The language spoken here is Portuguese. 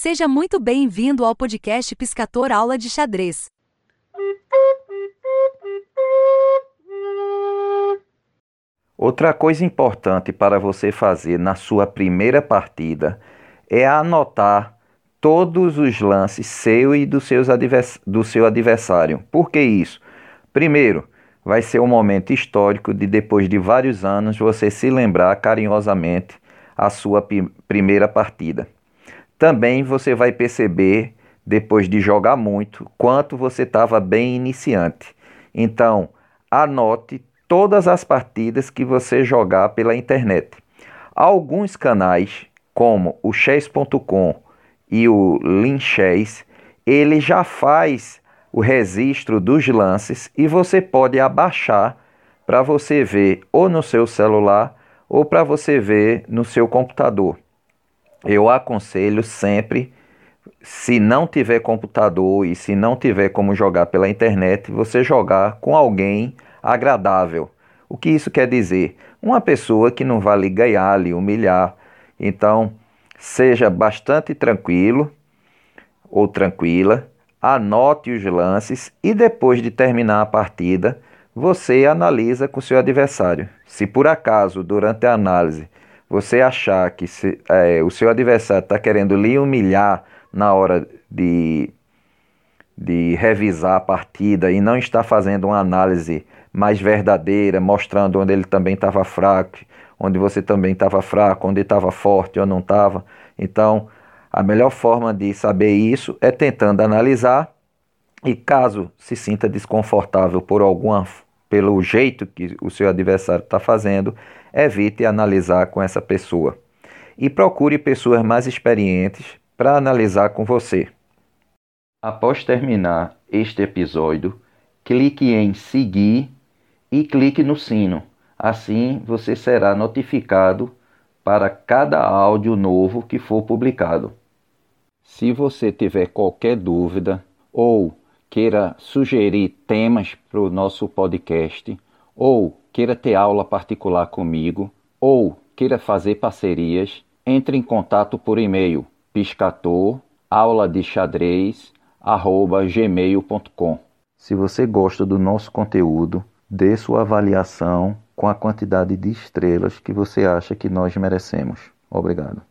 Seja muito bem-vindo ao podcast Piscator Aula de Xadrez. Outra coisa importante para você fazer na sua primeira partida é anotar todos os lances seu e do, do seu adversário. Por que isso? Primeiro, vai ser um momento histórico de depois de vários anos você se lembrar carinhosamente a sua primeira partida. Também você vai perceber depois de jogar muito quanto você estava bem iniciante. Então, anote todas as partidas que você jogar pela internet. Alguns canais, como o chess.com e o Linchess, ele já faz o registro dos lances e você pode abaixar para você ver ou no seu celular ou para você ver no seu computador. Eu aconselho sempre, se não tiver computador e se não tiver como jogar pela internet, você jogar com alguém agradável. O que isso quer dizer? Uma pessoa que não vai lhe ganhar, lhe humilhar. Então, seja bastante tranquilo ou tranquila, anote os lances e depois de terminar a partida, você analisa com seu adversário. Se por acaso, durante a análise, você achar que se, é, o seu adversário está querendo lhe humilhar na hora de, de revisar a partida e não está fazendo uma análise mais verdadeira, mostrando onde ele também estava fraco, onde você também estava fraco, onde estava forte ou não estava. Então, a melhor forma de saber isso é tentando analisar e caso se sinta desconfortável por alguma pelo jeito que o seu adversário está fazendo, evite analisar com essa pessoa. E procure pessoas mais experientes para analisar com você. Após terminar este episódio, clique em seguir e clique no sino. Assim você será notificado para cada áudio novo que for publicado. Se você tiver qualquer dúvida ou queira sugerir temas para o nosso podcast, ou queira ter aula particular comigo, ou queira fazer parcerias, entre em contato por e-mail piscator. Se você gosta do nosso conteúdo, dê sua avaliação com a quantidade de estrelas que você acha que nós merecemos. Obrigado.